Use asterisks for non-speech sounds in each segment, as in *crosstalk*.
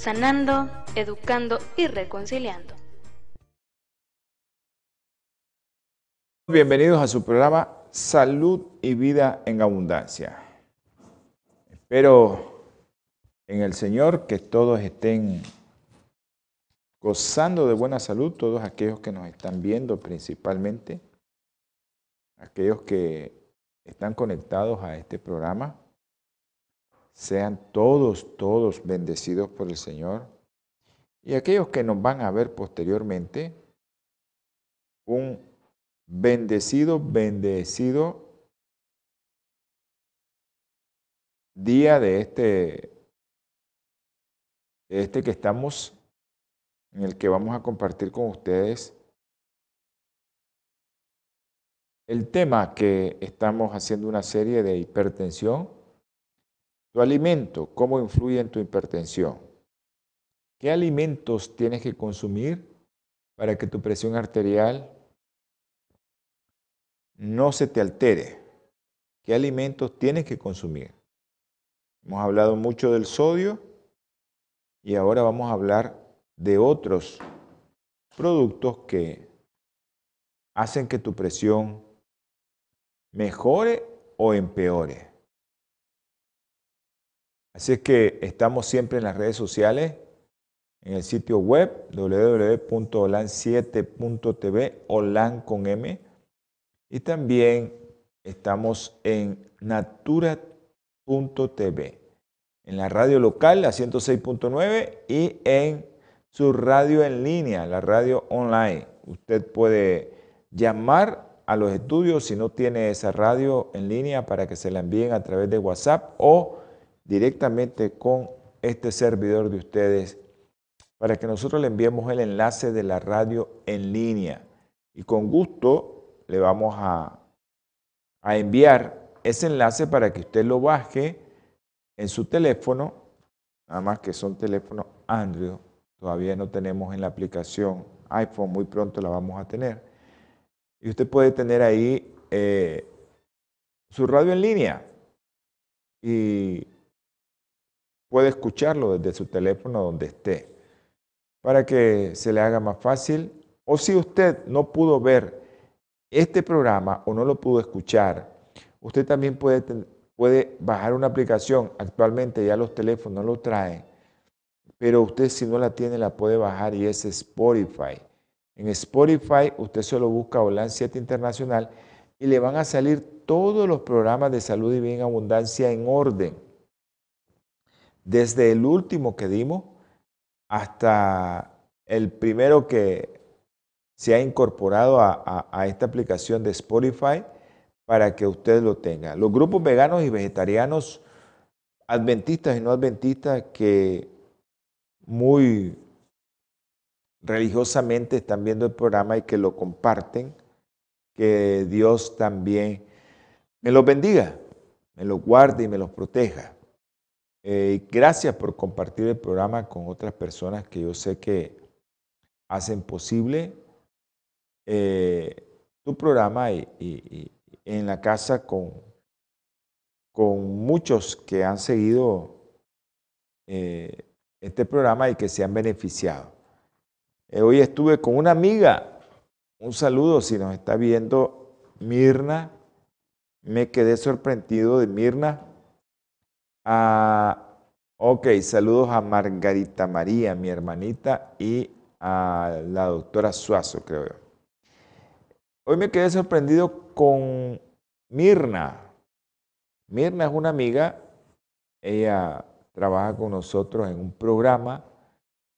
sanando, educando y reconciliando. Bienvenidos a su programa Salud y Vida en Abundancia. Espero en el Señor que todos estén gozando de buena salud, todos aquellos que nos están viendo principalmente, aquellos que están conectados a este programa. Sean todos, todos bendecidos por el Señor. Y aquellos que nos van a ver posteriormente, un bendecido, bendecido día de este, de este que estamos, en el que vamos a compartir con ustedes el tema que estamos haciendo una serie de hipertensión tu alimento, ¿cómo influye en tu hipertensión? ¿Qué alimentos tienes que consumir para que tu presión arterial no se te altere? ¿Qué alimentos tienes que consumir? Hemos hablado mucho del sodio y ahora vamos a hablar de otros productos que hacen que tu presión mejore o empeore. Así es que estamos siempre en las redes sociales, en el sitio web www.olan7.tv, olan con M, y también estamos en natura.tv, en la radio local, la 106.9, y en su radio en línea, la radio online. Usted puede llamar a los estudios si no tiene esa radio en línea para que se la envíen a través de WhatsApp o directamente con este servidor de ustedes para que nosotros le enviemos el enlace de la radio en línea. Y con gusto le vamos a, a enviar ese enlace para que usted lo baje en su teléfono, nada más que son teléfonos Android, todavía no tenemos en la aplicación iPhone, muy pronto la vamos a tener. Y usted puede tener ahí eh, su radio en línea y puede escucharlo desde su teléfono donde esté, para que se le haga más fácil. O si usted no pudo ver este programa o no lo pudo escuchar, usted también puede, puede bajar una aplicación. Actualmente ya los teléfonos lo traen, pero usted si no la tiene la puede bajar y es Spotify. En Spotify usted solo busca Holan 7 Internacional y le van a salir todos los programas de salud y bien abundancia en orden desde el último que dimos hasta el primero que se ha incorporado a, esta aplicación de Spotify para que usted lo tenga. Los grupos veganos y vegetarianos, adventistas y no adventistas, que muy religiosamente están viendo el programa y que lo comparten, que Dios también me los bendiga, me los guarde y me los proteja. Eh, gracias por compartir el programa con otras personas que yo sé que hacen posible eh, tu programa y, en la casa con, con muchos que han seguido eh, este programa y que se han beneficiado. hoy estuve con una amiga, un saludo si nos está viendo Mirna, me quedé sorprendido de Mirna Ah, ok, saludos a Margarita María, mi hermanita, y a la doctora Suazo, creo yo. Hoy me quedé sorprendido con Mirna. Mirna es una amiga, ella trabaja con nosotros en un programa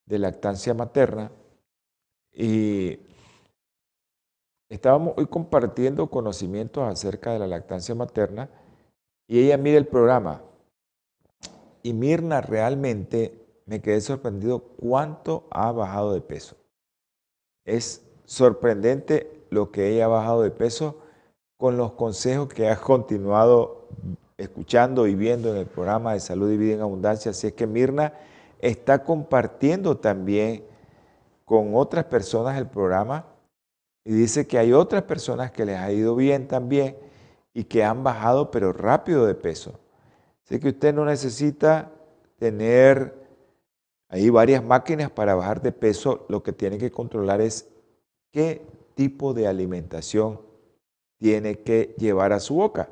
de lactancia materna y estábamos hoy compartiendo conocimientos acerca de la lactancia materna y ella mira el programa y Mirna realmente me quedé sorprendido cuánto ha bajado de peso. Es sorprendente lo que ella ha bajado de peso con los consejos que ha continuado escuchando y viendo en el programa de Salud y Vida en Abundancia. Así es que Mirna está compartiendo también con otras personas el programa y dice que hay otras personas que les ha ido bien también y que han bajado pero rápido de peso. Así que usted no necesita tener ahí varias máquinas para bajar de peso, lo que tiene que controlar es qué tipo de alimentación tiene que llevar a su boca.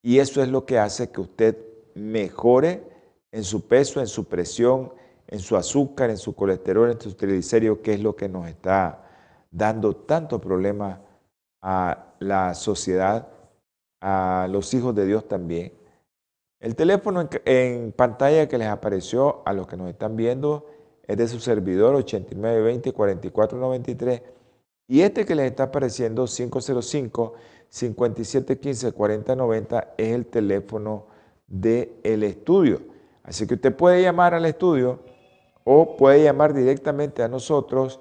Y eso es lo que hace que usted mejore en su peso, en su presión, en su azúcar, en su colesterol, en su triglicéridos, que es lo que nos está dando tanto problema a la sociedad, a los hijos de Dios también. El teléfono en, pantalla que les apareció a los que nos están viendo es de su servidor 8920-4493 y este que les está apareciendo 505-5715-4090 es el teléfono del el estudio. Así que usted puede llamar al estudio o puede llamar directamente a nosotros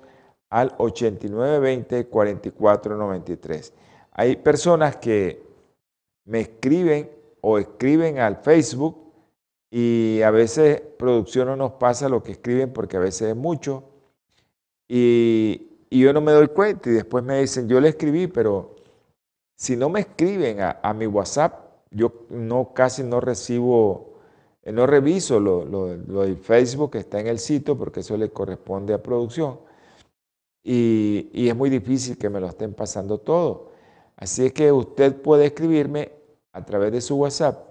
al 8920-4493. Hay personas que me escriben o escriben al Facebook y a veces producción no nos pasa lo que escriben porque a veces es mucho y, yo no me doy cuenta y después me dicen, yo le escribí, pero si no me escriben a, mi WhatsApp, yo no casi no recibo, eh, no reviso lo, lo, lo del Facebook que está en el sitio porque eso le corresponde a producción y, y es muy difícil que me lo estén pasando todo. Así es que usted puede escribirme a través de su WhatsApp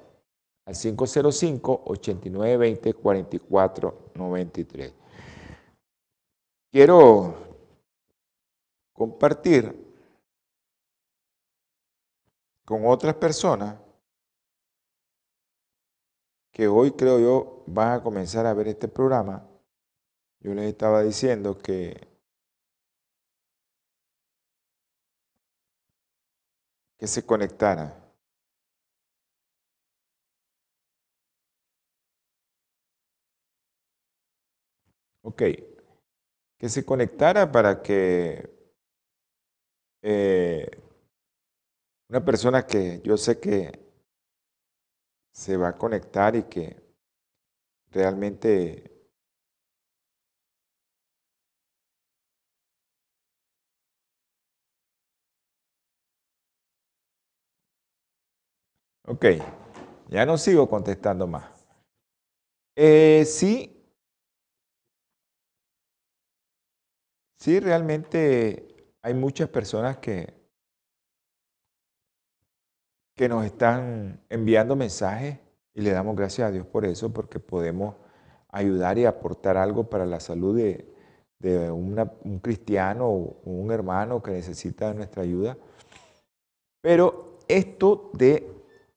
al 505-8920-4493. Quiero compartir con otras personas que hoy creo yo van a comenzar a ver este programa. Yo les estaba diciendo que que se conectara Ok. Que se conectara para que eh, una persona que yo sé que se va a conectar y que realmente Ok, ya no sigo contestando más. Eh, sí, Sí, realmente hay muchas personas que, que nos están enviando mensajes y le damos gracias a Dios por eso, porque podemos ayudar y aportar algo para la salud de, un cristiano o un hermano que necesita nuestra ayuda. Pero esto de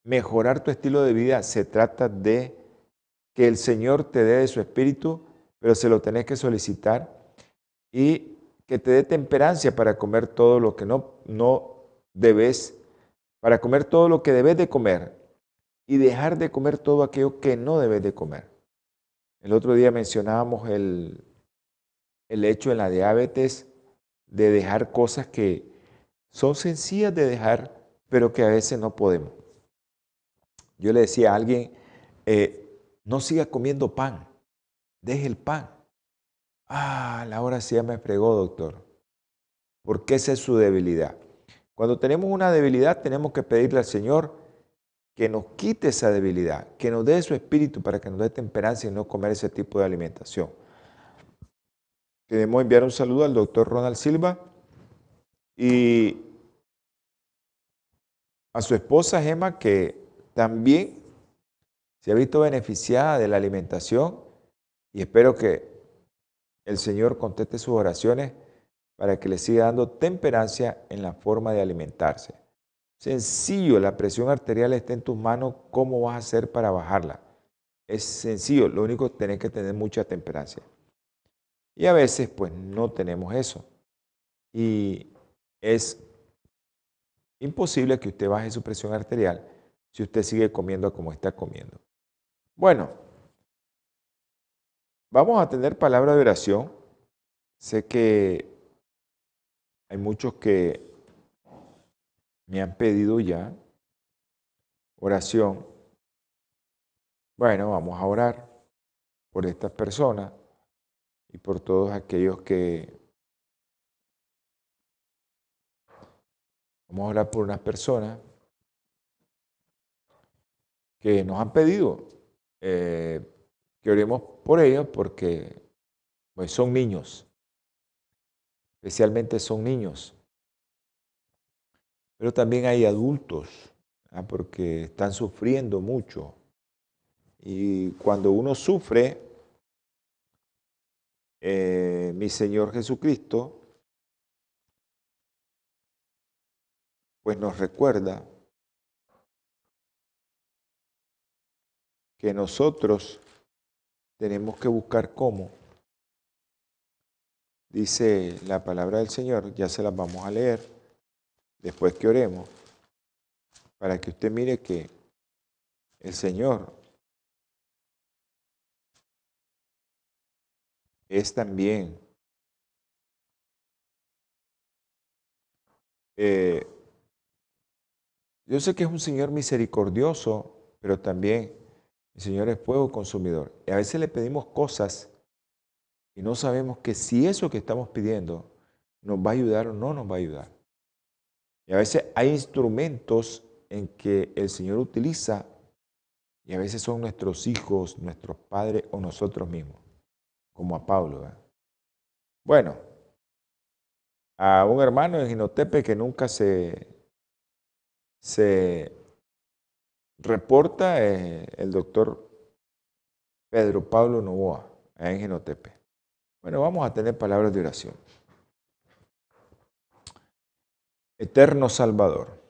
mejorar tu estilo de vida se trata de que el Señor te dé de su espíritu, pero se lo tenés que solicitar y que te dé temperancia para comer todo lo que no, no debes, para comer todo lo que debes de comer y dejar de comer todo aquello que no debes de comer. El otro día mencionábamos el, el hecho en la diabetes de dejar cosas que son sencillas de dejar, pero que a veces no podemos. Yo le decía a alguien, eh, no siga comiendo pan, deje el pan. Ah, la hora sí ya me fregó, doctor. Porque esa es su debilidad. Cuando tenemos una debilidad, tenemos que pedirle al Señor que nos quite esa debilidad, que nos dé su espíritu para que nos dé temperancia y no comer ese tipo de alimentación. Queremos enviar un saludo al doctor Ronald Silva y a su esposa Gemma, que también se ha visto beneficiada de la alimentación y espero que el Señor conteste sus oraciones para que le siga dando temperancia en la forma de alimentarse. Sencillo, la presión arterial está en tus manos, ¿cómo vas a hacer para bajarla? Es sencillo, lo único que que tener mucha temperancia. Y a veces pues no tenemos eso. Y es imposible que usted baje su presión arterial si usted sigue comiendo como está comiendo. Bueno, vamos a tener palabra de oración. Sé que hay muchos que me han pedido ya oración. Bueno, vamos a orar por estas personas y por todos aquellos que... Vamos a orar por unas personas que nos han pedido eh, que oremos por ellos porque pues, son niños, especialmente son niños. Pero también hay adultos, ¿ah? porque están sufriendo mucho. Y cuando uno sufre, eh, mi Señor Jesucristo, pues nos recuerda que nosotros tenemos que buscar cómo. Dice la palabra del Señor, ya se las vamos a leer después que oremos, para que usted mire que el Señor es también eh, yo sé que es un Señor misericordioso, pero también el Señor es fuego consumidor. Y a veces le pedimos cosas y no sabemos que si eso que estamos pidiendo nos va a ayudar o no nos va a ayudar. Y a veces hay instrumentos en que el Señor utiliza y a veces son nuestros hijos, nuestros padres o nosotros mismos, como a Pablo. Bueno, a un hermano en Ginotepe que nunca se, se reporta eh, el doctor Pedro Pablo Novoa, en Genotepe. Bueno, vamos a tener palabras de oración. Eterno Salvador,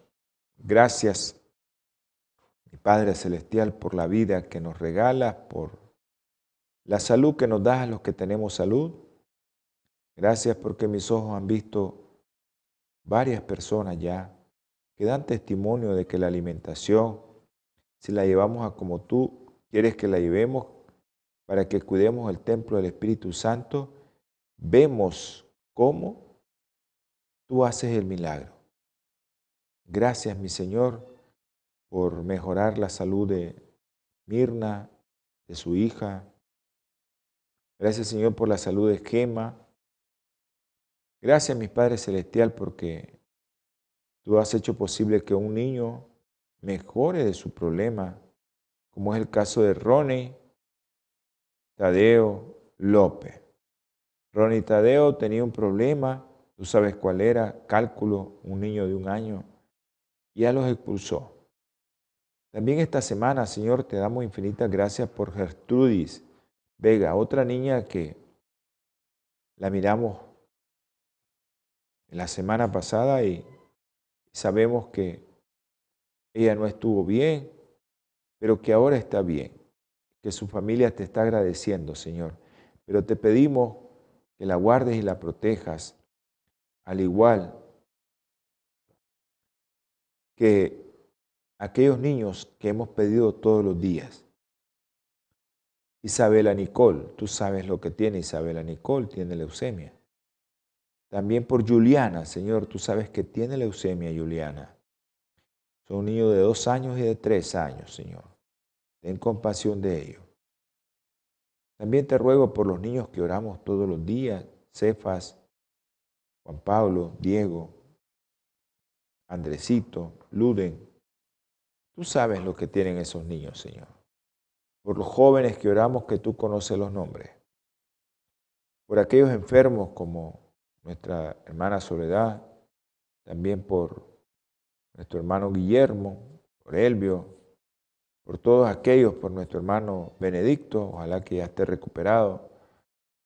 gracias, mi Padre Celestial, por la vida que nos regalas, por la salud que nos das a los que tenemos salud. Gracias porque mis ojos han visto varias personas ya que dan testimonio de que la alimentación, si la llevamos a como tú quieres que la llevemos para que cuidemos el templo del Espíritu Santo, vemos cómo tú haces el milagro. Gracias, mi Señor, por mejorar la salud de Mirna, de su hija. Gracias, Señor, por la salud de Gema. Gracias, mi Padre Celestial, porque tú has hecho posible que un niño mejore de su problema, como es el caso de Ronnie Tadeo López. Ronnie Tadeo tenía un problema, tú sabes cuál era, cálculo, un niño de un año, y ya los expulsó. También esta semana, Señor, te damos infinitas gracias por Gertrudis Vega, otra niña que la miramos la semana pasada y sabemos que ella no estuvo bien, pero que ahora está bien, que su familia te está agradeciendo, Señor. Pero te pedimos que la guardes y la protejas, al igual que aquellos niños que hemos pedido todos los días. Isabela Nicole, tú sabes lo que tiene Isabela Nicole, tiene leucemia. También por Juliana, Señor, tú sabes que tiene leucemia Juliana. Son niños de dos años y de tres años, Señor. Ten compasión de ellos. También te ruego por los niños que oramos todos los días, Cefas, Juan Pablo, Diego, Andresito, Luden. Tú sabes lo que tienen esos niños, Señor. Por los jóvenes que oramos que tú conoces los nombres. Por aquellos enfermos como nuestra hermana Soledad, también por nuestro hermano Guillermo, por Elvio, por todos aquellos, por nuestro hermano Benedicto, ojalá que ya esté recuperado.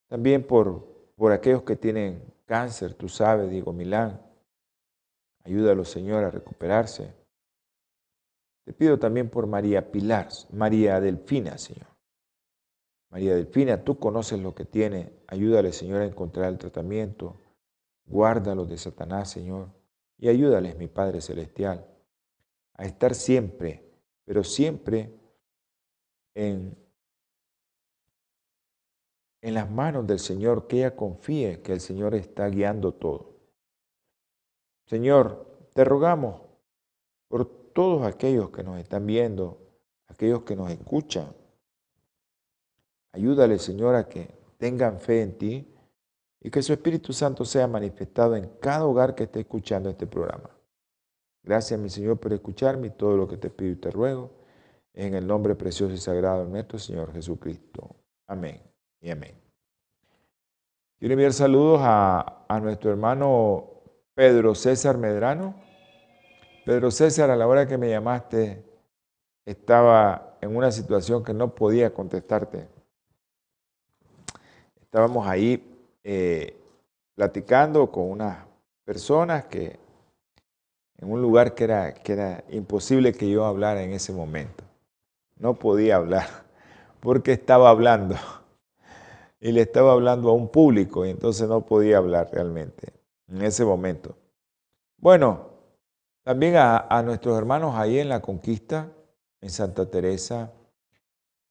También por, por aquellos que tienen cáncer, tú sabes, Diego Milán. Ayúdalo, Señor, a recuperarse. Te pido también por María Pilar, María Delfina, Señor. María Delfina, tú conoces lo que tiene. Ayúdale, Señor, a encontrar el tratamiento. Guárdalo de Satanás, Señor y ayúdales, mi Padre Celestial, a estar siempre, pero siempre en en las manos del Señor, que ella confíe que el Señor está guiando todo. Señor, te rogamos por todos aquellos que nos están viendo, aquellos que nos escuchan. Ayúdale, Señor, a que tengan fe en ti y que su Espíritu Santo sea manifestado en cada hogar que esté escuchando este programa. Gracias, mi Señor, por escucharme y todo lo que te pido y te ruego, en el nombre precioso y sagrado de nuestro Señor Jesucristo. Amén y amén. Quiero enviar saludos a, a nuestro hermano Pedro César Medrano. Pedro César, a la hora que me llamaste, estaba en una situación que no podía contestarte. Estábamos ahí eh, platicando con unas personas que en un lugar que era, que era imposible que yo hablara en ese momento. No podía hablar *laughs* porque estaba hablando *laughs* y le estaba hablando a un público y entonces no podía hablar realmente en ese momento. Bueno, también a, a nuestros hermanos ahí en la Conquista, en Santa Teresa,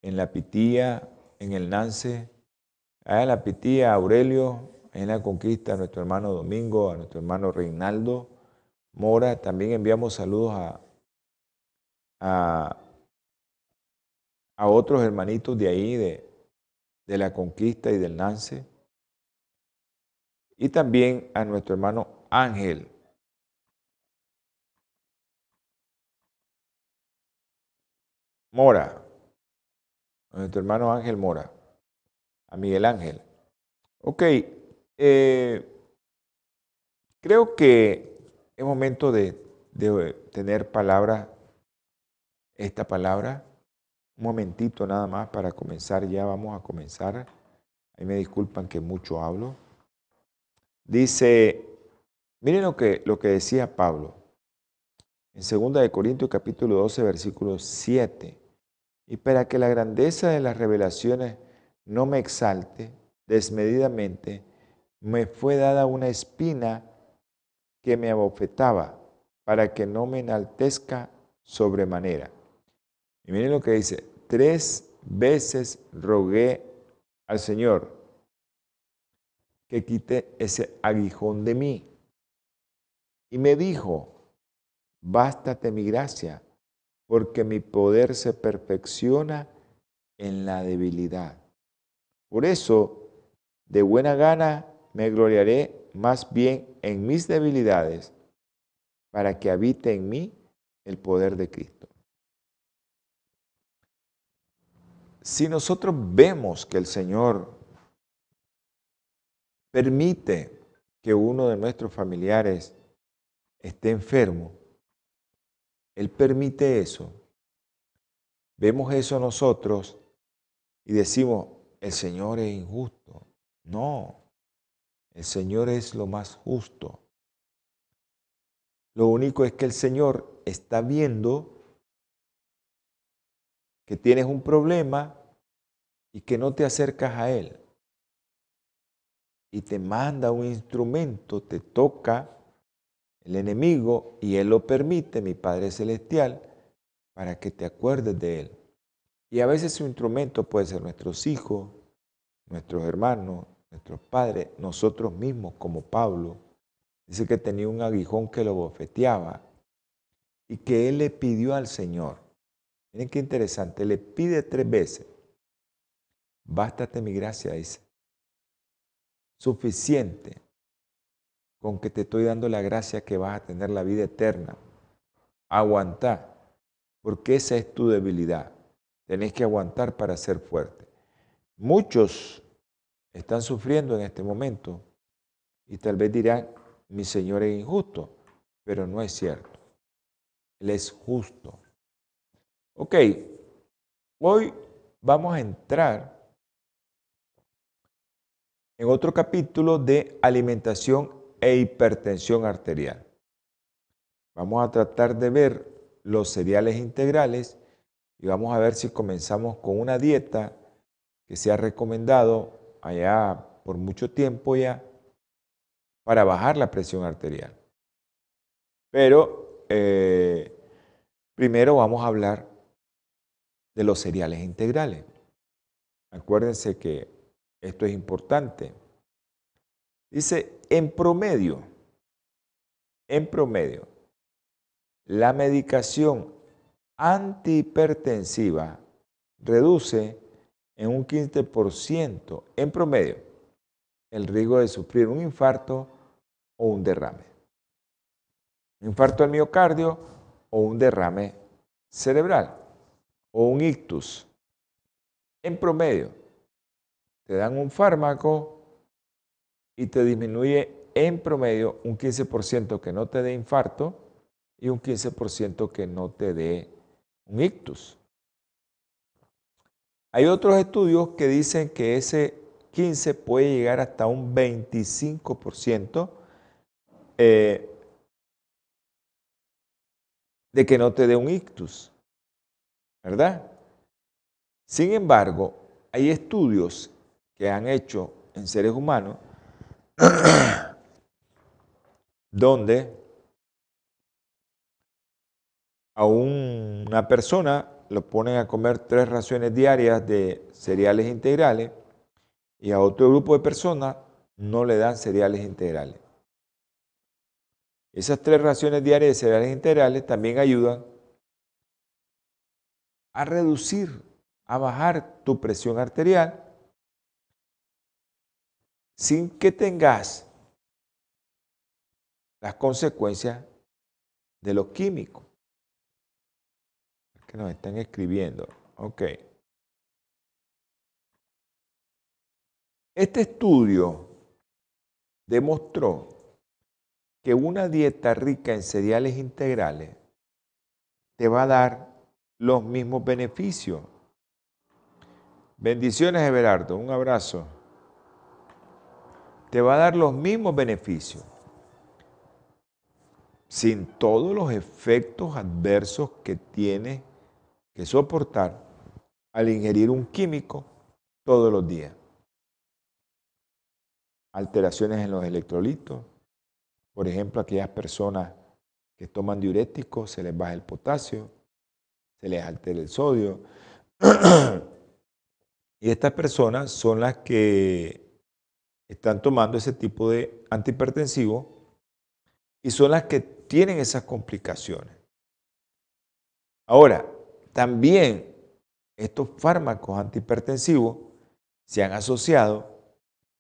en la Pitía, en el Nance, a la Pitía, Aurelio, en la conquista, a nuestro hermano Domingo, a nuestro hermano Reinaldo Mora. También enviamos saludos a, a, otros hermanitos de ahí, de, de la conquista y del Nance. Y también a nuestro hermano Ángel. Mora, nuestro hermano Ángel Mora a Miguel Ángel. Ok, eh, creo que es momento de, tener palabra, esta palabra. Un momentito nada más para comenzar, ya vamos a comenzar. Ahí me disculpan que mucho hablo. Dice, miren lo que, lo que decía Pablo en 2 de Corintios capítulo 12, versículo 7. Y para que la grandeza de las revelaciones no me exalte desmedidamente, me fue dada una espina que me abofetaba para que no me enaltezca sobremanera. Y miren lo que dice, tres veces rogué al Señor que quite ese aguijón de mí. Y me dijo, bástate mi gracia, porque mi poder se perfecciona en la debilidad. Por eso, de buena gana me gloriaré más bien en mis debilidades, para que habite en mí el poder de Cristo. Si nosotros vemos que el Señor permite que uno de nuestros familiares esté enfermo, Él permite eso. Vemos eso nosotros y decimos, el Señor es injusto. No, el Señor es lo más justo. Lo único es que el Señor está viendo que tienes un problema y que no te acercas a Él. Y te manda un instrumento, te toca el enemigo y Él lo permite, mi Padre Celestial, para que te acuerdes de Él. Y a veces su instrumento puede ser nuestros hijos, nuestros hermanos, nuestros padres, nosotros mismos como Pablo. Dice que tenía un aguijón que lo bofeteaba y que él le pidió al Señor. Miren qué interesante, le pide tres veces. Bástate mi gracia, dice. Suficiente con que te estoy dando la gracia que vas a tener la vida eterna. Aguanta, porque esa es tu debilidad. Tenés que aguantar para ser fuerte. Muchos están sufriendo en este momento y tal vez dirán, mi Señor es injusto, pero no es cierto. Él es justo. Ok, hoy vamos a entrar en otro capítulo de alimentación e hipertensión arterial. Vamos a tratar de ver los cereales integrales y vamos a ver si comenzamos con una dieta que se ha recomendado allá por mucho tiempo ya para bajar la presión arterial. Pero eh, primero vamos a hablar de los cereales integrales. Acuérdense que esto es importante. Dice, en promedio, en promedio, la medicación antihipertensiva reduce en un 15% en promedio el riesgo de sufrir un infarto o un derrame. Un infarto al miocardio o un derrame cerebral o un ictus. En promedio, te dan un fármaco y te disminuye en promedio un 15% que no te dé infarto y un 15% que no te dé un ictus. Hay otros estudios que dicen que ese 15 puede llegar hasta un 25% eh, de que no te dé un ictus, ¿verdad? Sin embargo, hay estudios que han hecho en seres humanos *clears throat* donde a una persona lo ponen a comer tres raciones diarias de cereales integrales y a otro grupo de personas no le dan cereales integrales. Esas tres raciones diarias de cereales integrales también ayudan a reducir, a bajar tu presión arterial sin que tengas las consecuencias de los químicos que nos están escribiendo. Ok. Este estudio demostró que una dieta rica en cereales integrales te va a dar los mismos beneficios. Bendiciones, Everardo. Un abrazo. Te va a dar los mismos beneficios sin todos los efectos adversos que tiene soportar al ingerir un químico todos los días. Alteraciones en los electrolitos, por ejemplo, aquellas personas que toman diuréticos, se les baja el potasio, se les altera el sodio. *clears throat* y estas personas son las que están tomando ese tipo de antihipertensivo y son las que tienen esas complicaciones. Ahora, también estos fármacos antihipertensivos se han asociado,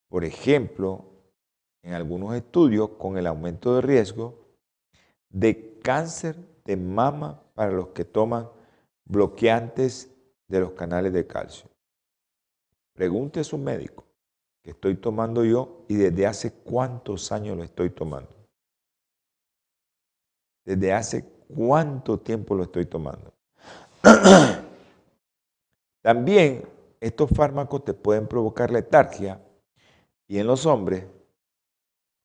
por ejemplo, en algunos estudios con el aumento de riesgo de cáncer de mama para los que toman bloqueantes de los canales de calcio. Pregunte a su médico que estoy tomando yo y desde hace cuántos años lo estoy tomando. Desde hace cuánto tiempo lo estoy tomando. *clears throat* También estos fármacos te pueden provocar letargia y en los hombres,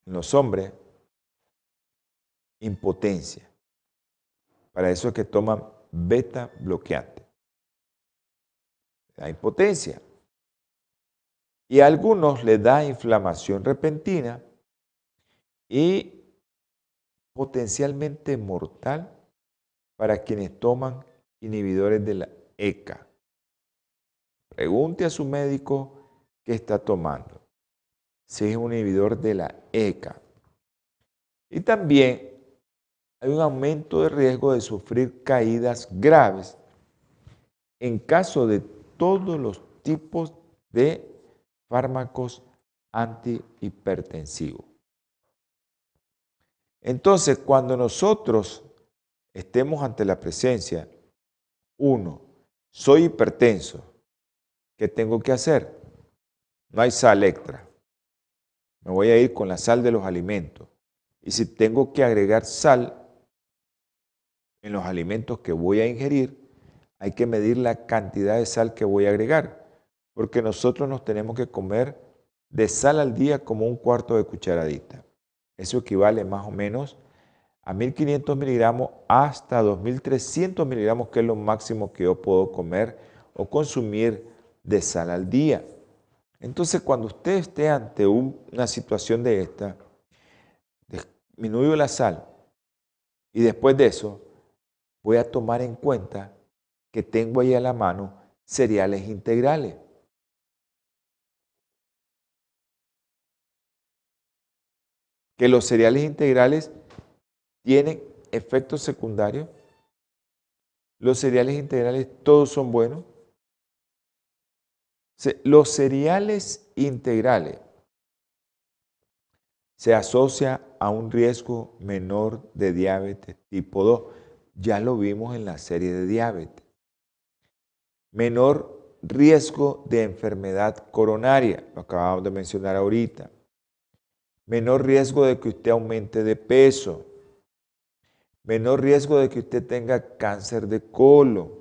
en los hombres, impotencia. Para eso es que toman beta bloqueante. La impotencia. Y a algunos les da inflamación repentina y potencialmente mortal para quienes toman inhibidores de la ECA. Pregunte a su médico qué está tomando, si es un inhibidor de la ECA. Y también hay un aumento de riesgo de sufrir caídas graves en caso de todos los tipos de fármacos antihipertensivos. Entonces, cuando nosotros estemos ante la presencia uno, soy hipertenso. ¿Qué tengo que hacer? No hay sal extra. Me voy a ir con la sal de los alimentos. Y si tengo que agregar sal en los alimentos que voy a ingerir, hay que medir la cantidad de sal que voy a agregar. Porque nosotros nos tenemos que comer de sal al día como un cuarto de cucharadita. Eso equivale más o menos a 1500 miligramos hasta 2300 miligramos, que es lo máximo que yo puedo comer o consumir de sal al día. Entonces, cuando usted esté ante una situación de esta, disminuyo la sal y después de eso voy a tomar en cuenta que tengo ahí a la mano cereales integrales. Que los cereales integrales tienen efectos secundarios. Los cereales integrales todos son buenos. Los cereales integrales se asocia a un riesgo menor de diabetes tipo 2. Ya lo vimos en la serie de diabetes. Menor riesgo de enfermedad coronaria, lo acabamos de mencionar ahorita. Menor riesgo de que usted aumente de peso. Menor riesgo de que usted tenga cáncer de colon.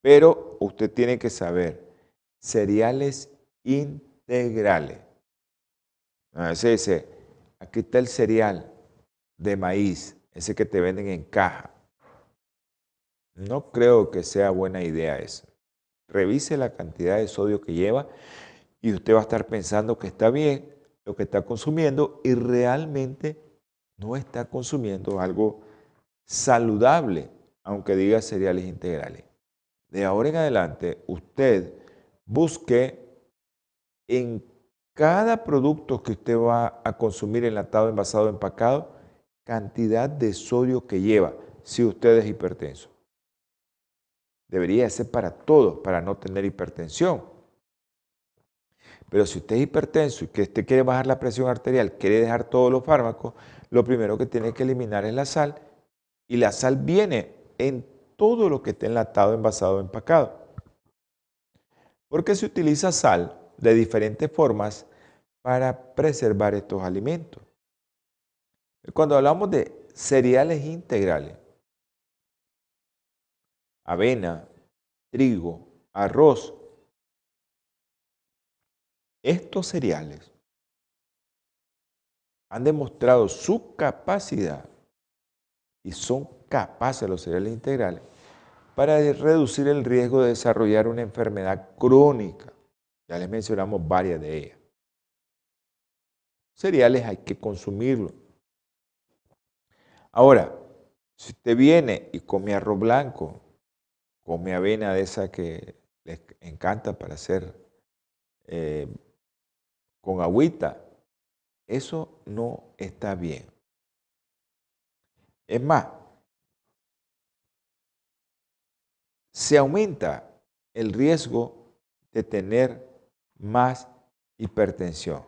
Pero usted tiene que saber, cereales integrales a veces dice, aquí está el cereal de maíz, ese que te venden en caja. No creo que sea buena idea eso. Revise la cantidad de sodio que lleva y usted va a estar pensando que está bien lo que está consumiendo y realmente no está consumiendo algo saludable, aunque diga cereales integrales. De ahora en adelante, usted busque en cada producto que usted va a consumir enlatado, envasado, empacado, cantidad de sodio que lleva, si usted es hipertenso. Debería ser para todos, para no tener hipertensión. Pero si usted es hipertenso y que usted quiere bajar la presión arterial, quiere dejar todos los fármacos, lo primero que tiene que eliminar es la sal. Y la sal viene en todo lo que esté enlatado, envasado, empacado. Porque se utiliza sal de diferentes formas para preservar estos alimentos. Cuando hablamos de cereales integrales, avena, trigo, arroz, estos cereales han demostrado su capacidad y son capaces los cereales integrales para reducir el riesgo de desarrollar una enfermedad crónica ya les mencionamos varias de ellas. Cereales hay que consumirlo. Ahora, si usted viene y come arroz blanco, come avena de esa que les encanta para hacer eh, con agüita, eso no está bien. Es más, se aumenta el riesgo de tener más hipertensión.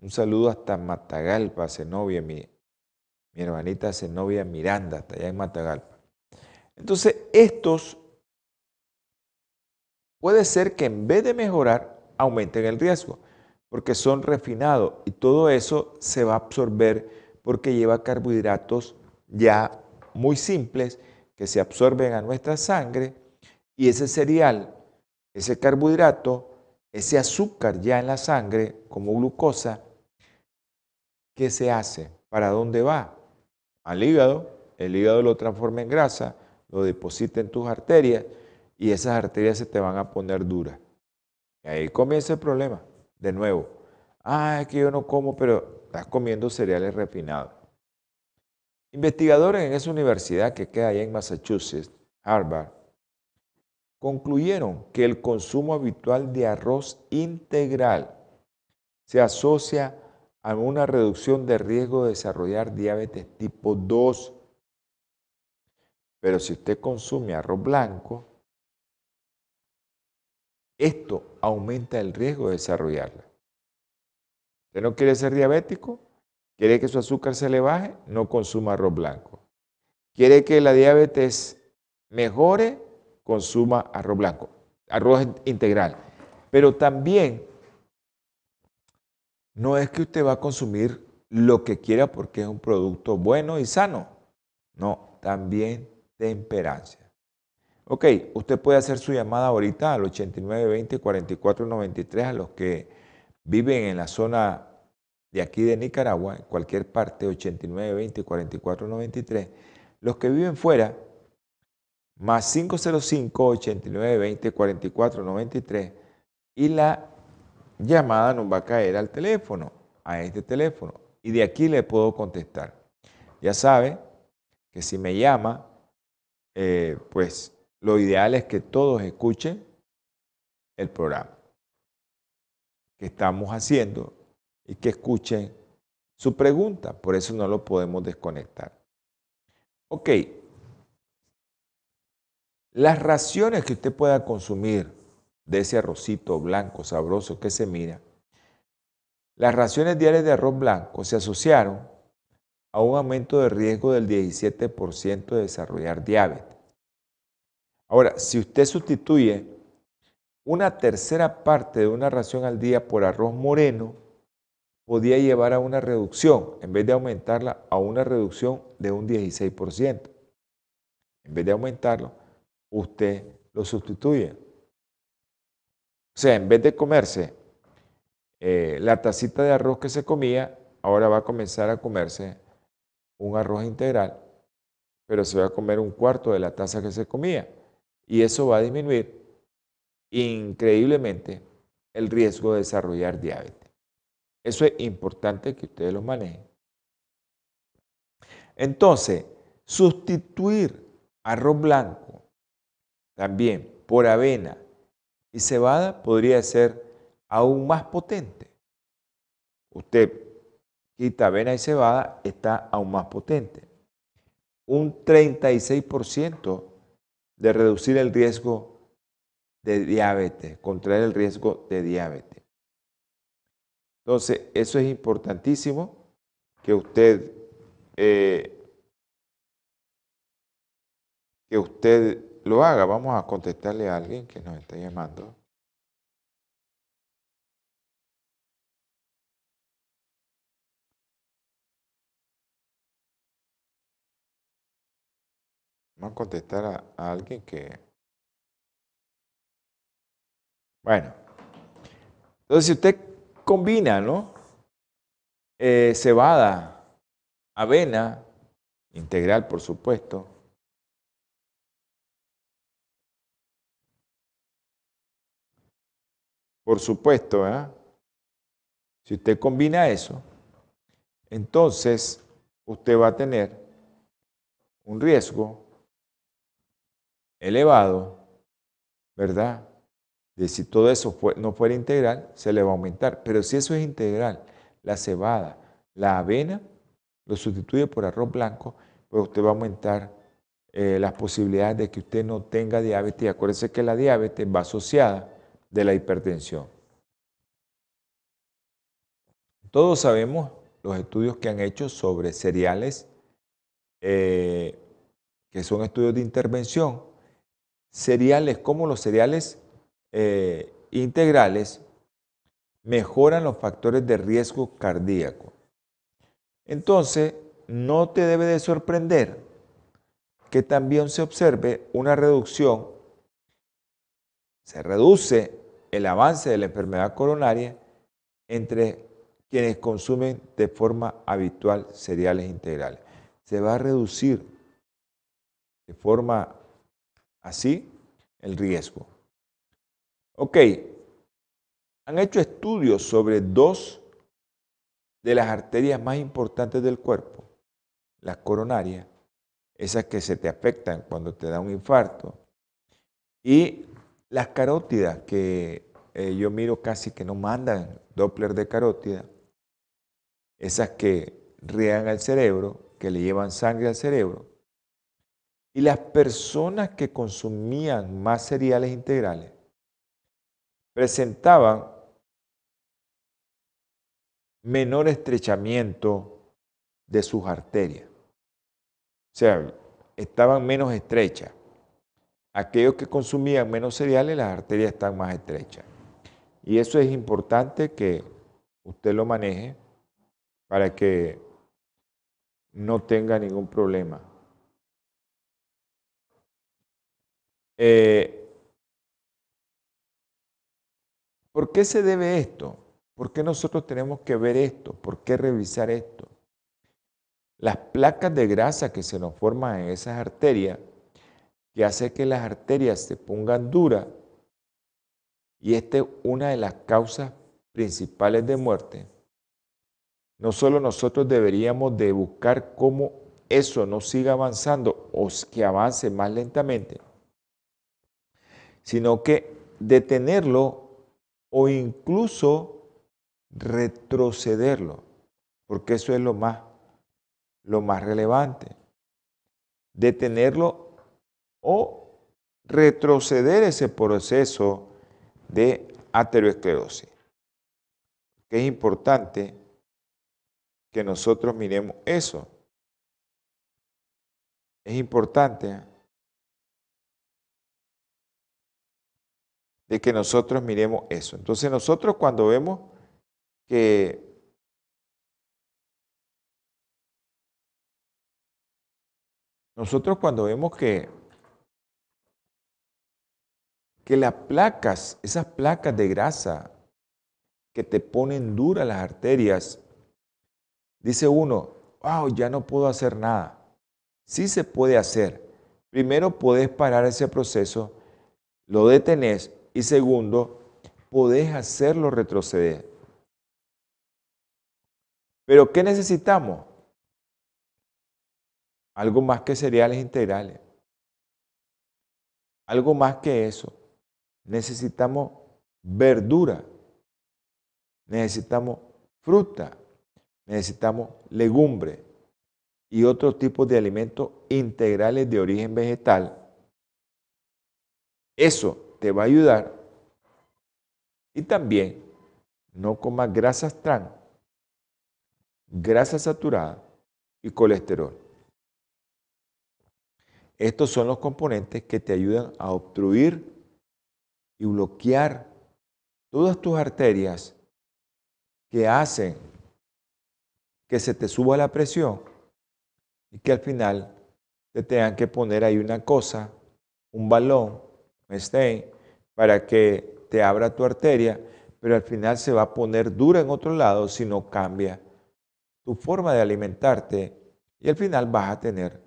Un saludo hasta Matagalpa, Zenobia, mi, mi hermanita Zenobia Miranda, hasta allá en Matagalpa. Entonces, estos puede ser que en vez de mejorar, aumenten el riesgo, porque son refinados y todo eso se va a absorber porque lleva carbohidratos ya muy simples que se absorben a nuestra sangre y ese cereal, ese carbohidrato, ese azúcar ya en la sangre como glucosa, ¿qué se hace? ¿Para dónde va? Al hígado, el hígado lo transforma en grasa, lo deposita en tus arterias y esas arterias se te van a poner duras. Y ahí comienza el problema, de nuevo. Ah, es que yo no como, pero estás comiendo cereales refinados. Investigadores en esa universidad que queda allá en Massachusetts, Harvard, concluyeron que el consumo habitual de arroz integral se asocia a una reducción de riesgo de desarrollar diabetes tipo 2. Pero si usted consume arroz blanco, esto aumenta el riesgo de desarrollarla. ¿Usted no quiere ser diabético? ¿Quiere que su azúcar se le baje? No consuma arroz blanco. ¿Quiere que la diabetes mejore? consuma arroz blanco, arroz integral. Pero también no es que usted va a consumir lo que quiera porque es un producto bueno y sano. No, también temperancia. Ok, usted puede hacer su llamada ahorita al 8920-4493 a los que viven en la zona de aquí de Nicaragua, en cualquier parte, 8920-4493. Los que viven fuera, más 505-8920-4493 y la llamada nos va a caer al teléfono, a este teléfono, y de aquí le puedo contestar. Ya sabe que si me llama, eh, pues lo ideal es que todos escuchen el programa que estamos haciendo y que escuchen su pregunta. Por eso no lo podemos desconectar. Ok. Las raciones que usted pueda consumir de ese arrocito blanco, sabroso que se mira, las raciones diarias de arroz blanco se asociaron a un aumento de riesgo del 17% de desarrollar diabetes. Ahora, si usted sustituye una tercera parte de una ración al día por arroz moreno, podía llevar a una reducción, en vez de aumentarla, a una reducción de un 16%. En vez de aumentarlo, usted lo sustituye. O sea, en vez de comerse eh, la tacita de arroz que se comía, ahora va a comenzar a comerse un arroz integral, pero se va a comer un cuarto de la taza que se comía. Y eso va a disminuir increíblemente el riesgo de desarrollar diabetes. Eso es importante que ustedes lo manejen. Entonces, sustituir arroz blanco también por avena y cebada podría ser aún más potente. Usted quita avena y cebada, está aún más potente. Un 36% de reducir el riesgo de diabetes, contraer el riesgo de diabetes. Entonces, eso es importantísimo que usted, eh, que usted lo haga. Vamos a contestarle a alguien que nos está llamando. A contestar a, alguien que... Bueno, entonces si usted combina, ¿no? Eh, cebada, avena, integral por supuesto, por supuesto, ¿eh? si usted combina eso, entonces usted va a tener un riesgo elevado, ¿verdad? De si todo eso no fuera integral, se le va a aumentar. Pero si eso es integral, la cebada, la avena, lo sustituye por arroz blanco, pues usted va a aumentar eh, las posibilidades de que usted no tenga diabetes. Y acuérdese que la diabetes va asociada de la hipertensión. Todos sabemos los estudios que han hecho sobre cereales, eh, que son estudios de intervención, cereales como los cereales eh, integrales mejoran los factores de riesgo cardíaco. Entonces, no te debe de sorprender que también se observe una reducción, se reduce el avance de la enfermedad coronaria entre quienes consumen de forma habitual cereales integrales. Se va a reducir de forma así el riesgo. Ok, han hecho estudios sobre dos de las arterias más importantes del cuerpo, las coronarias, esas que se te afectan cuando te da un infarto, y las carótidas, que eh, yo miro casi que no mandan Doppler de carótida, esas que riegan al cerebro, que le llevan sangre al cerebro, y las personas que consumían más cereales integrales presentaban menor estrechamiento de sus arterias. O sea, estaban menos estrechas. Aquellos que consumían menos cereales, las arterias están más estrechas. Y eso es importante que usted lo maneje para que no tenga ningún problema. Eh, ¿Por qué se debe esto? ¿Por qué nosotros tenemos que ver esto? ¿Por qué revisar esto? Las placas de grasa que se nos forman en esas arterias, que hace que las arterias se pongan duras, y esta es una de las causas principales de muerte, no solo nosotros deberíamos de buscar cómo eso no siga avanzando o que avance más lentamente, sino que detenerlo o incluso retrocederlo, porque eso es lo más, lo más relevante. Detenerlo o retroceder ese proceso de aterosclerosis. Que es importante que nosotros miremos eso. Es importante de que nosotros miremos eso. Entonces nosotros cuando vemos que nosotros cuando vemos que que las placas, esas placas de grasa que te ponen duras las arterias, dice uno, wow, ya no puedo hacer nada. Sí se puede hacer. Primero puedes parar ese proceso, lo detenés y segundo, podés hacerlo retroceder. Pero ¿qué necesitamos? Algo más que cereales integrales. Algo más que eso. Necesitamos verdura. Necesitamos fruta. Necesitamos legumbre y otros tipos de alimentos integrales de origen vegetal. Eso te va a ayudar. Y también no comas grasas trans, grasa saturada y colesterol. Estos son los componentes que te ayudan a obstruir y bloquear todas tus arterias que hacen que se te suba la presión y que al final te tengan que poner ahí una cosa, un balón para que te abra tu arteria, pero al final se va a poner dura en otro lado si no cambia tu forma de alimentarte y al final vas a tener,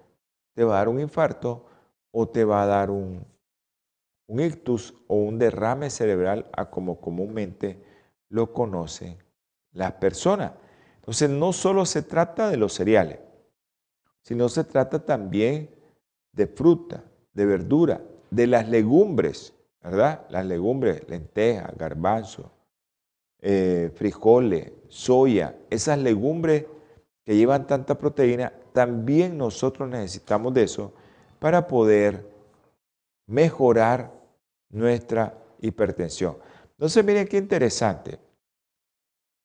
te va a dar un infarto o te va a dar un, un ictus o un derrame cerebral a como comúnmente lo conocen las personas. Entonces no solo se trata de los cereales, sino se trata también de fruta, de verdura, de las legumbres, ¿verdad? Las legumbres, lentejas, garbanzo, eh, frijoles, soya, esas legumbres que llevan tanta proteína, también nosotros necesitamos de eso para poder mejorar nuestra hipertensión. Entonces, miren qué interesante.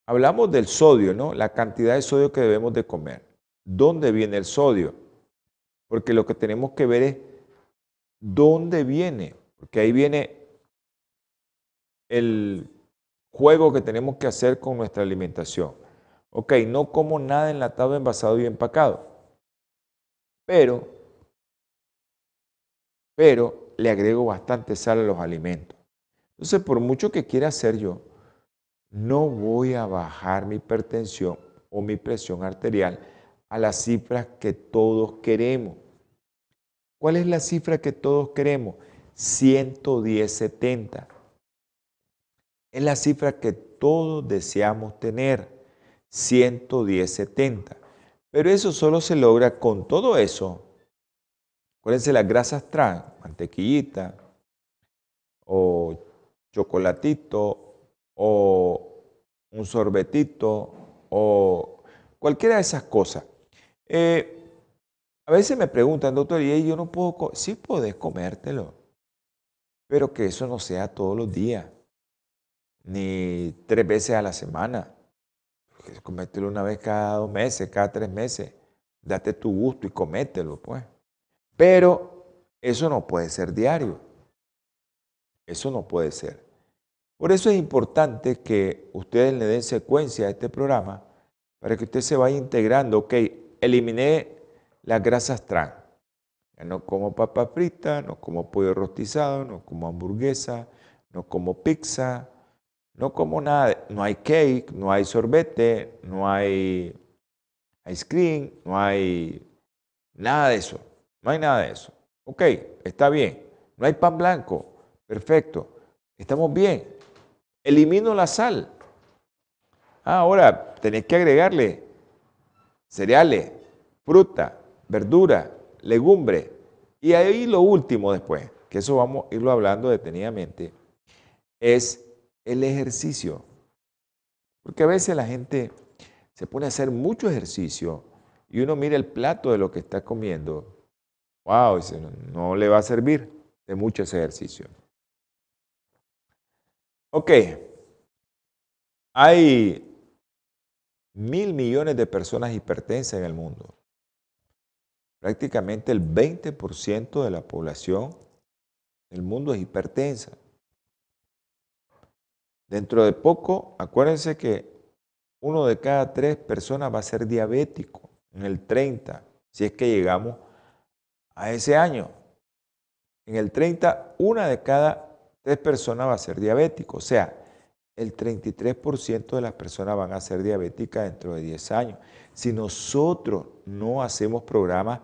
Hablamos del sodio, ¿no? La cantidad de sodio que debemos de comer. ¿Dónde viene el sodio? Porque lo que tenemos que ver es dónde viene, porque ahí viene el juego que tenemos que hacer con nuestra alimentación. Ok, no como nada enlatado, envasado y empacado, pero, pero le agrego bastante sal a los alimentos. Entonces, por mucho que quiera hacer yo, no voy a bajar mi hipertensión o mi presión arterial a las cifras que todos queremos. ¿Cuál es la cifra que todos queremos? 110-70. Es la cifra que todos deseamos tener, 110-70. Pero eso solo se logra con todo eso. Acuérdense las grasas trans, mantequillita o chocolatito o un sorbetito o cualquiera de esas cosas. Eh, a veces me preguntan, doctor, ¿y yo no puedo Sí podés comértelo, pero que eso no sea todos los días, ni tres veces a la semana. Comértelo una vez cada dos meses, cada tres meses. Date tu gusto y comételo, pues. Pero eso no puede ser diario. Eso no puede ser. Por eso es importante que ustedes le den secuencia a este programa para que usted se vaya integrando. Ok, eliminé las grasas trans. no como papa frita, no como pollo rostizado, no como hamburguesa, no como pizza, no como nada. No hay cake, no hay sorbete, no hay ice cream, no hay nada de eso. No hay nada de eso. Ok, está bien. No hay pan blanco. Perfecto. Estamos bien. Elimino la sal. Ah, ahora tenés que agregarle cereales, fruta, verdura, legumbre. Y ahí lo último después, que eso vamos a irlo hablando detenidamente, es el ejercicio. Porque a veces la gente se pone a hacer mucho ejercicio y uno mira el plato de lo que está comiendo. Wow, no le va a servir de mucho ese ejercicio. Ok, hay mil millones de personas hipertensas en el mundo. Prácticamente el 20% de la población del mundo es hipertensa. Dentro de poco, acuérdense que uno de cada tres personas va a ser diabético en el 30, si es que llegamos a ese año. En el 30, una de cada tres personas va a ser diabético. O sea, el 33% de las personas van a ser diabéticas dentro de 10 años. Si nosotros no hacemos programas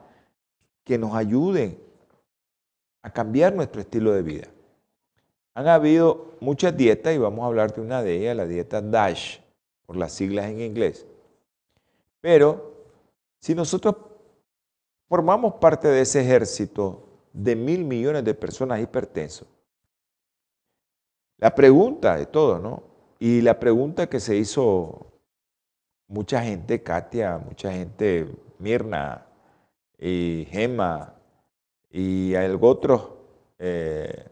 que nos ayuden a cambiar nuestro estilo de vida. Han habido muchas dietas y vamos a hablar de una de ellas, la dieta DASH, por las siglas en inglés. Pero si nosotros formamos parte de ese ejército de mil millones de personas hipertensos, la pregunta de todo, ¿no? Y la pregunta que se hizo mucha gente, Katia, mucha gente, Mirna y Gemma y otros eh,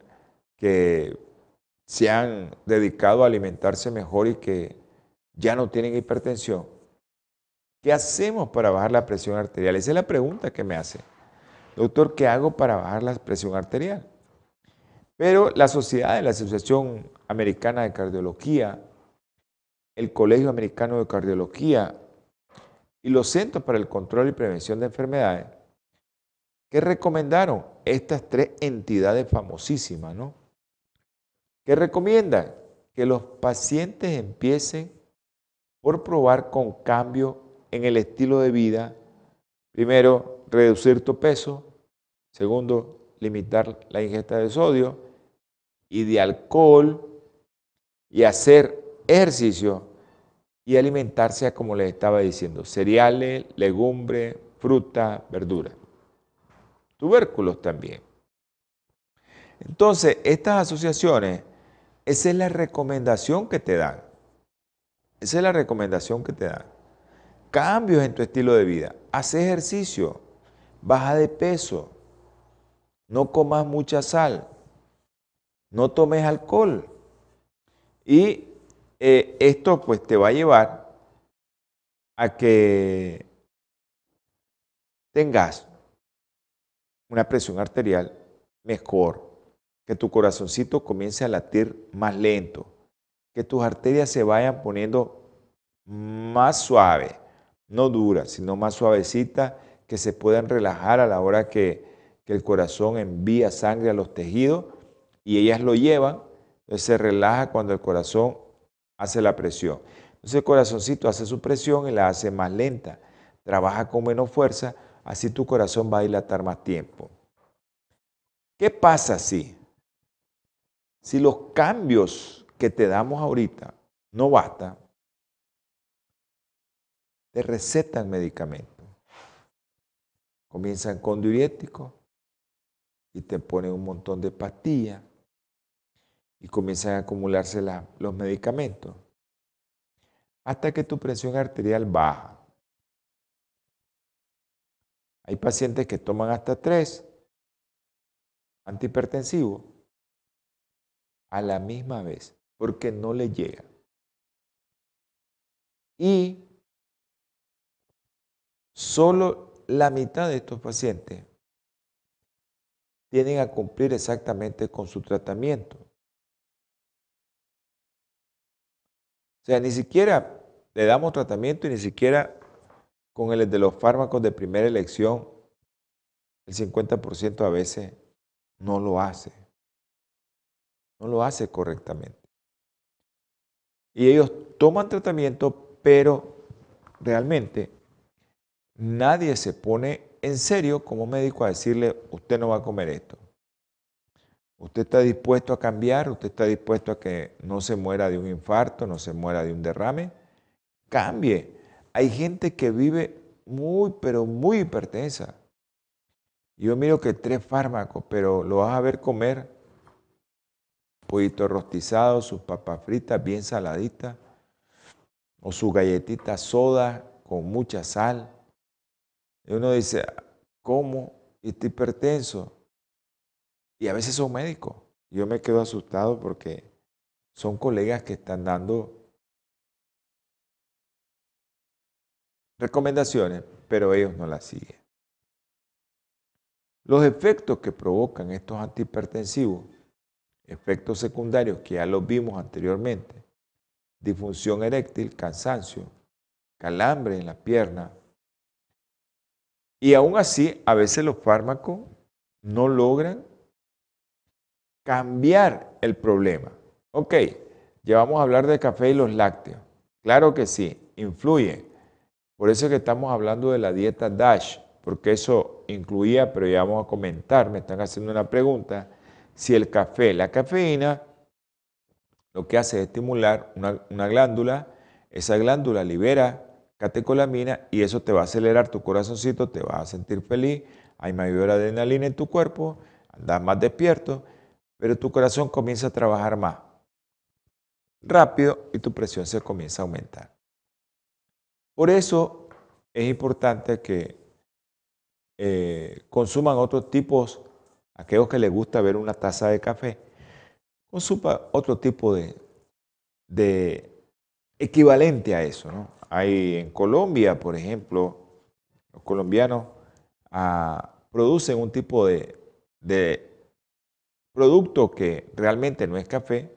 que se han dedicado a alimentarse mejor y que ya no tienen hipertensión. ¿Qué hacemos para bajar la presión arterial? Esa es la pregunta que me hace. Doctor, ¿qué hago para bajar la presión arterial? Pero la sociedad la Asociación Americana de Cardiología, el Colegio Americano de Cardiología y los Centros para el Control y Prevención de Enfermedades, que recomendaron estas tres entidades famosísimas, ¿no? Que recomiendan que los pacientes empiecen por probar con cambio en el estilo de vida. Primero, reducir tu peso. Segundo, limitar la ingesta de sodio y de alcohol y hacer ejercicio y alimentarse como les estaba diciendo, cereales, legumbres, fruta, verdura. Tubérculos también. Entonces, estas asociaciones, esa es la recomendación que te dan. Esa es la recomendación que te dan. Cambios en tu estilo de vida. Haz ejercicio. Baja de peso. No comas mucha sal no tomes alcohol. Y eh, esto pues te va a llevar a que tengas una presión arterial mejor, que tu corazoncito comience a latir más lento, que tus arterias se vayan poniendo más suaves, no duras, sino más suavecitas, que se puedan relajar a la hora que, que el corazón envía sangre a los tejidos y ellas lo llevan, entonces se relaja cuando el corazón hace la presión. Entonces el corazoncito hace su presión y la hace más lenta, trabaja con menos fuerza, así tu corazón va a dilatar más tiempo. ¿Qué pasa si? Si los cambios que te damos ahorita no bastan, te recetan medicamentos. Comienzan con diuréticos y te ponen un montón de pastillas y comienzan a acumularse los medicamentos hasta que tu presión arterial baja. Hay pacientes que toman hasta tres antihipertensivos a la misma vez porque no le llega. Y solo la mitad de estos pacientes tienen a cumplir exactamente con su tratamiento. O sea, ni siquiera le damos tratamiento y ni siquiera con el de los fármacos de primera elección, el 50% a veces no lo hace. No lo hace correctamente. Y ellos toman tratamiento, pero realmente nadie se pone en serio como médico a decirle, usted no va a comer esto. Usted está dispuesto a cambiar, usted está dispuesto a que no se muera de un infarto, no se muera de un derrame. Cambie. Hay gente que vive muy, pero muy hipertensa. Yo miro que tres fármacos, pero lo vas a ver comer pollito rostizado, sus papas fritas bien saladitas, o su galletita soda con mucha sal. Y uno dice, ¿cómo? Está hipertenso. Y a veces son médicos. Yo me quedo asustado porque son colegas que están dando recomendaciones, pero ellos no las siguen. Los efectos que provocan estos antihipertensivos, efectos secundarios que ya los vimos anteriormente, disfunción eréctil, cansancio, calambre en la pierna, y aún así a veces los fármacos no logran cambiar el problema. Ok, ya vamos a hablar de café y los lácteos. Claro que sí, influyen. Por eso es que estamos hablando de la dieta DASH, porque eso incluía, pero ya vamos a comentar, me están haciendo una pregunta, si el café, la cafeína, lo que hace es estimular una, glándula, esa glándula libera catecolamina y eso te va a acelerar tu corazoncito, te vas a sentir feliz, hay mayor adrenalina en tu cuerpo, andas más despierto, pero tu corazón comienza a trabajar más rápido y tu presión se comienza a aumentar. Por eso es importante que eh, consuman otros tipos, aquellos que les gusta ver una taza de café, consuma otro tipo de, de equivalente a eso. Hay en Colombia, por ejemplo, los colombianos ah, producen un tipo de, de producto que realmente no es café,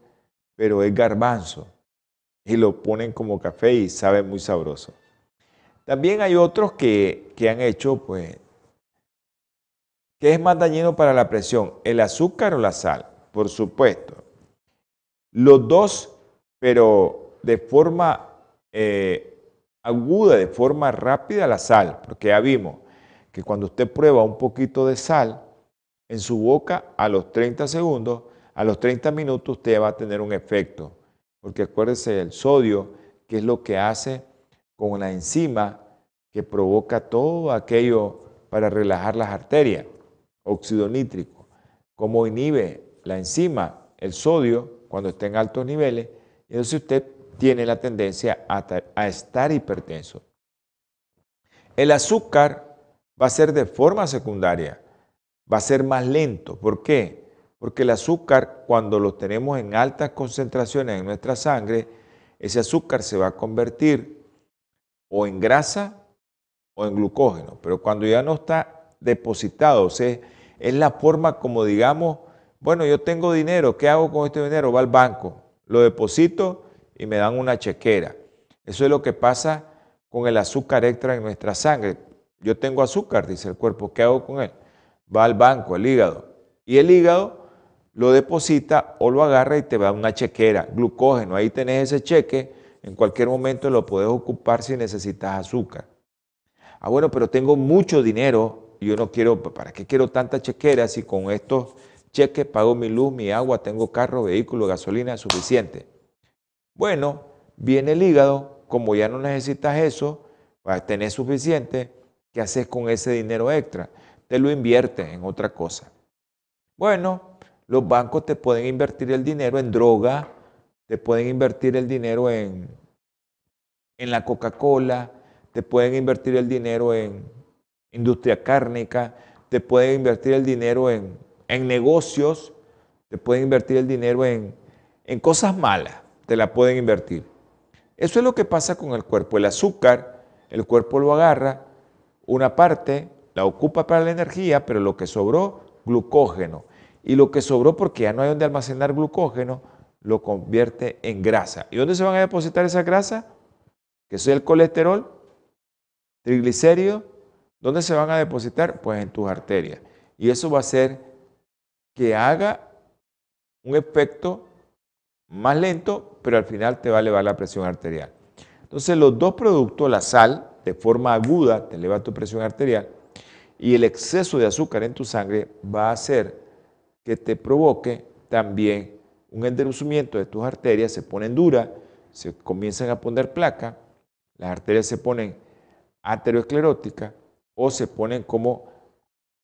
pero es garbanzo y lo ponen como café y sabe muy sabroso. También hay otros que, que han hecho pues ¿Qué es más dañino para la presión? ¿El azúcar o la sal? Por supuesto. Los dos, pero de forma eh, aguda, de forma rápida, la sal. Porque ya vimos que cuando usted prueba un poquito de sal en su boca, a los 30 segundos, a los 30 minutos usted va a tener un efecto. Porque acuérdese el sodio, que es lo que hace con la enzima que provoca todo aquello para relajar las arterias óxido nítrico, cómo inhibe la enzima, el sodio, cuando está en altos niveles, entonces usted tiene la tendencia a, estar hipertenso. El azúcar va a ser de forma secundaria, va a ser más lento. ¿Por qué? Porque el azúcar, cuando lo tenemos en altas concentraciones en nuestra sangre, ese azúcar se va a convertir o en grasa o en glucógeno. Pero cuando ya no está depositado, o sea, es la forma como digamos, bueno, yo tengo dinero, ¿qué hago con este dinero? Va al banco, lo deposito y me dan una chequera. Eso es lo que pasa con el azúcar extra en nuestra sangre. Yo tengo azúcar, dice el cuerpo, ¿qué hago con él? Va al banco, al hígado. Y el hígado lo deposita o lo agarra y te da una chequera, glucógeno. Ahí tenés ese cheque, en cualquier momento lo puedes ocupar si necesitas azúcar. Ah, bueno, pero tengo mucho dinero, yo no quiero, ¿para qué quiero tantas chequeras si con estos cheques pago mi luz, mi agua, tengo carro, vehículo, gasolina suficiente? Bueno, viene el hígado, como ya no necesitas eso, vas a tener suficiente, ¿qué haces con ese dinero extra? Te lo inviertes en otra cosa. Bueno, los bancos te pueden invertir el dinero en droga, te pueden invertir el dinero en, en la Coca-Cola, te pueden invertir el dinero en industria cárnica, te pueden invertir el dinero en, negocios, te pueden invertir el dinero en, en cosas malas, te la pueden invertir. Eso es lo que pasa con el cuerpo. El azúcar, el cuerpo lo agarra, una parte la ocupa para la energía, pero lo que sobró, glucógeno. Y lo que sobró, porque ya no hay donde almacenar glucógeno, lo convierte en grasa. ¿Y dónde se van a depositar esa grasa? Que es el colesterol, triglicéridos ¿Dónde se van a depositar? Pues en tus arterias. Y eso va a hacer que haga un efecto más lento, pero al final te va a elevar la presión arterial. Entonces los dos productos, la sal de forma aguda te eleva tu presión arterial y el exceso de azúcar en tu sangre va a hacer que te provoque también un endurecimiento de tus arterias, se ponen duras, se comienzan a poner placa, las arterias se ponen ateroscleróticas o se ponen como,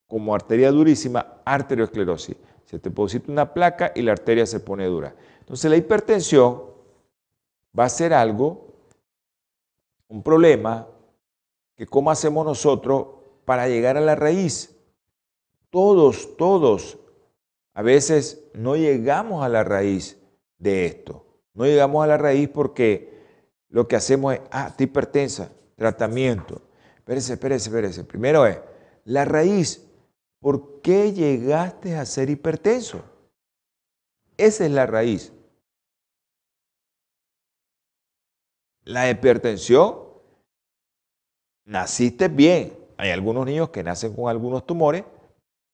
como arteria durísima, arteriosclerosis. Se te deposita una placa y la arteria se pone dura. Entonces la hipertensión va a ser algo un problema que cómo hacemos nosotros para llegar a la raíz. Todos, todos, a veces no llegamos a la raíz de esto. No llegamos a la raíz porque lo que hacemos es, ah, te hipertensa, tratamiento. Espérese, espérese, espérese. Primero es, la raíz, ¿por qué llegaste a ser hipertenso? Esa es la raíz. La hipertensión, naciste bien. Hay algunos niños que nacen con algunos tumores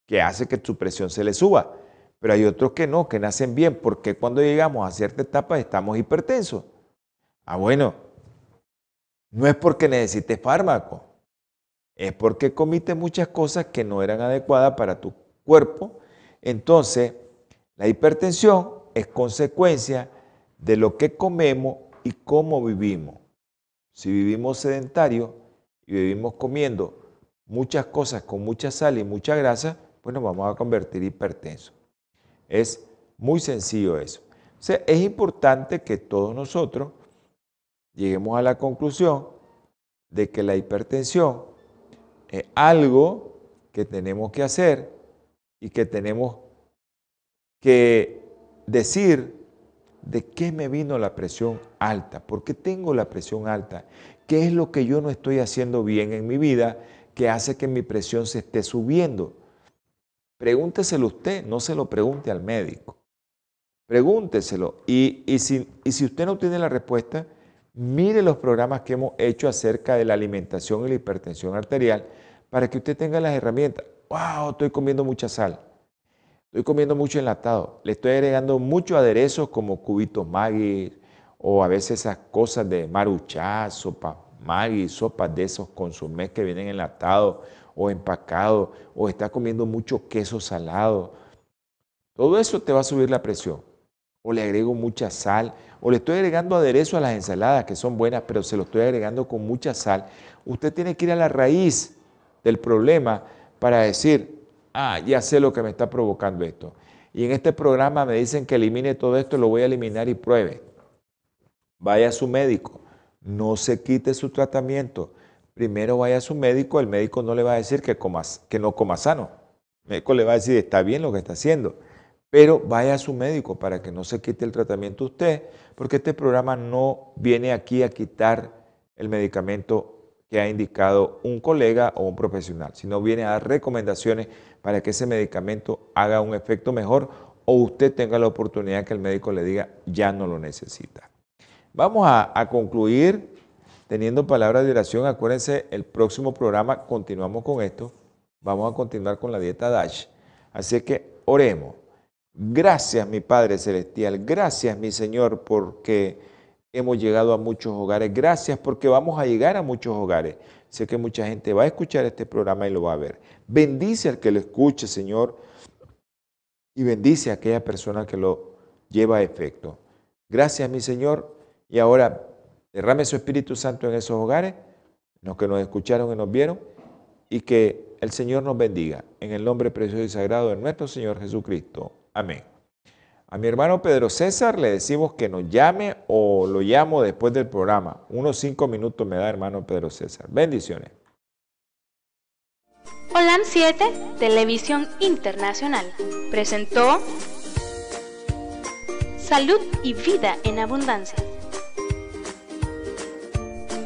que hacen que tu presión se le suba, pero hay otros que no, que nacen bien, porque cuando llegamos a cierta etapa estamos hipertensos. Ah, bueno, no es porque necesites fármaco, es porque comiste muchas cosas que no eran adecuadas para tu cuerpo. Entonces, la hipertensión es consecuencia de lo que comemos y cómo vivimos. Si vivimos sedentarios y vivimos comiendo muchas cosas con mucha sal y mucha grasa, pues nos vamos a convertir hipertensos. Es muy sencillo eso. Es importante que todos nosotros lleguemos a la conclusión de que la hipertensión es algo que tenemos que hacer y que tenemos que decir de qué me vino la presión alta, por qué tengo la presión alta, qué es lo que yo no estoy haciendo bien en mi vida que hace que mi presión se esté subiendo. Pregúnteselo usted, no se lo pregunte al médico. Pregúnteselo. Y, si, usted no tiene la respuesta, mire los programas que hemos hecho acerca de la alimentación y la hipertensión arterial para que usted tenga las herramientas. ¡Wow! Estoy comiendo mucha sal. Estoy comiendo mucho enlatado. Le estoy agregando muchos aderezos como cubitos Maggi o a veces esas cosas de maruchá, sopa Maggi, sopas de esos consumés que vienen enlatados o empacados o está comiendo mucho queso salado. Todo eso te va a subir la presión. O le agrego mucha sal o le estoy agregando aderezo a las ensaladas que son buenas, pero se lo estoy agregando con mucha sal. Usted tiene que ir a la raíz del problema para decir, ah, ya sé lo que me está provocando esto. Y en este programa me dicen que elimine todo esto, lo voy a eliminar y pruebe. Vaya a su médico, no se quite su tratamiento. Primero vaya a su médico, el médico no le va a decir que, que no coma sano. El médico le va a decir, está bien lo que está haciendo. Pero vaya a su médico para que no se quite el tratamiento usted, porque este programa no viene aquí a quitar el medicamento que ha indicado un colega o un profesional, sino viene a dar recomendaciones para que ese medicamento haga un efecto mejor o usted tenga la oportunidad que el médico le diga ya no lo necesita. Vamos a, concluir teniendo palabras de oración. Acuérdense, el próximo programa continuamos con esto. Vamos a continuar con la dieta DASH. Así que oremos. Gracias, mi Padre Celestial. Gracias, mi Señor, porque hemos llegado a muchos hogares. Gracias porque vamos a llegar a muchos hogares. Sé que mucha gente va a escuchar este programa y lo va a ver. Bendice al que lo escuche, Señor, y bendice a aquella persona que lo lleva a efecto. Gracias, mi Señor. Y ahora derrame su Espíritu Santo en esos hogares, los que nos escucharon y nos vieron, y que el Señor nos bendiga. En el nombre precioso y sagrado de nuestro Señor Jesucristo. Amén. A mi hermano Pedro César le decimos que nos llame o lo llamo después del programa. Unos cinco minutos me da hermano Pedro César. Bendiciones. Holan 7, Televisión Internacional, presentó Salud y Vida en Abundancia.